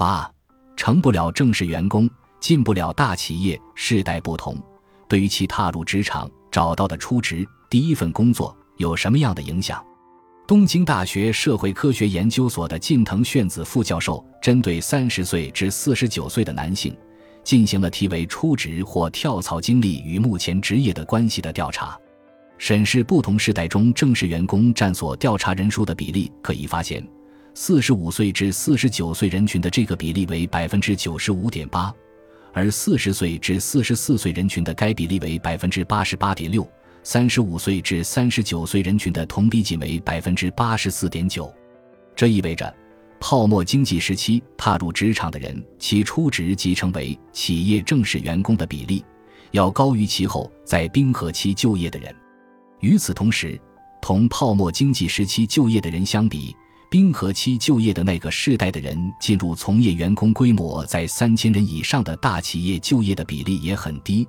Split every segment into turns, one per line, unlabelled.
八，成不了正式员工，进不了大企业。世代不同，对于其踏入职场找到的初职第一份工作有什么样的影响？东京大学社会科学研究所的近藤炫子副教授针对三十岁至四十九岁的男性，进行了题为“初职或跳槽经历与目前职业的关系”的调查，审视不同时代中正式员工占所调查人数的比例。可以发现，四十五岁至四十九岁人群的这个比例为百分之九十五点八，而四十岁至四十四岁人群的该比例为百分之八十八点六。三十五岁至三十九岁人群的同比仅为百分之八十四点九，这意味着，泡沫经济时期踏入职场的人，其初职即成为企业正式员工的比例，要高于其后在冰河期就业的人。与此同时，同泡沫经济时期就业的人相比，冰河期就业的那个世代的人进入从业员工规模在三千人以上的大企业就业的比例也很低。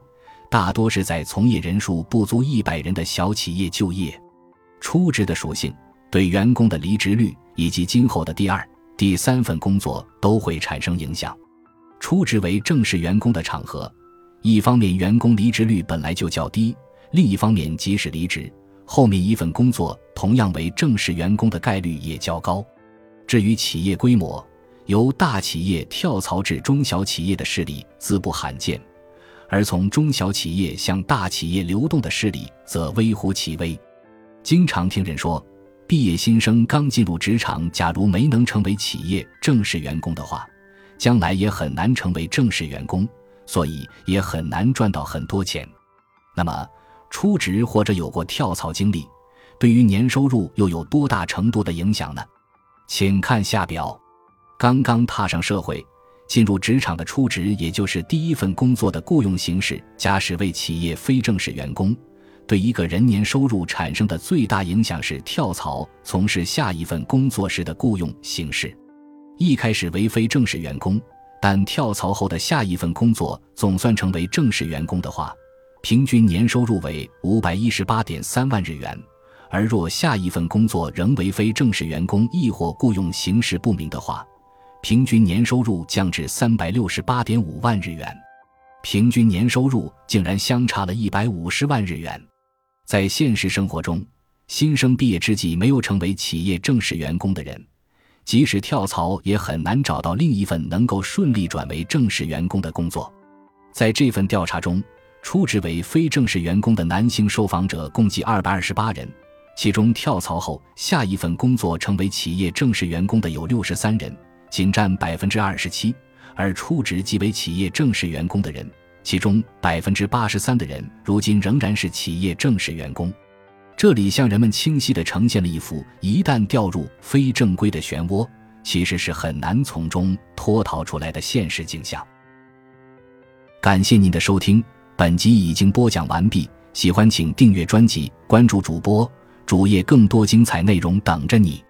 大多是在从业人数不足一百人的小企业就业，初职的属性对员工的离职率以及今后的第二、第三份工作都会产生影响。初职为正式员工的场合，一方面员工离职率本来就较低，另一方面即使离职，后面一份工作同样为正式员工的概率也较高。至于企业规模，由大企业跳槽至中小企业的事例自不罕见。而从中小企业向大企业流动的势力则微乎其微。经常听人说，毕业新生刚进入职场，假如没能成为企业正式员工的话，将来也很难成为正式员工，所以也很难赚到很多钱。那么，初职或者有过跳槽经历，对于年收入又有多大程度的影响呢？请看下表。刚刚踏上社会。进入职场的初职，也就是第一份工作的雇佣形式，假使为企业非正式员工，对一个人年收入产生的最大影响是跳槽从事下一份工作时的雇佣形式。一开始为非正式员工，但跳槽后的下一份工作总算成为正式员工的话，平均年收入为五百一十八点三万日元；而若下一份工作仍为非正式员工，亦或雇佣形式不明的话，平均年收入降至三百六十八点五万日元，平均年收入竟然相差了一百五十万日元。在现实生活中，新生毕业之际没有成为企业正式员工的人，即使跳槽也很难找到另一份能够顺利转为正式员工的工作。在这份调查中，初职为非正式员工的男性受访者共计二百二十八人，其中跳槽后下一份工作成为企业正式员工的有六十三人。仅占百分之二十七，而初职即为企业正式员工的人，其中百分之八十三的人如今仍然是企业正式员工。这里向人们清晰地呈现了一幅一旦掉入非正规的漩涡，其实是很难从中脱逃出来的现实景象。感谢您的收听，本集已经播讲完毕。喜欢请订阅专辑，关注主播主页，更多精彩内容等着你。